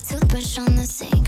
toothbrush on the sink.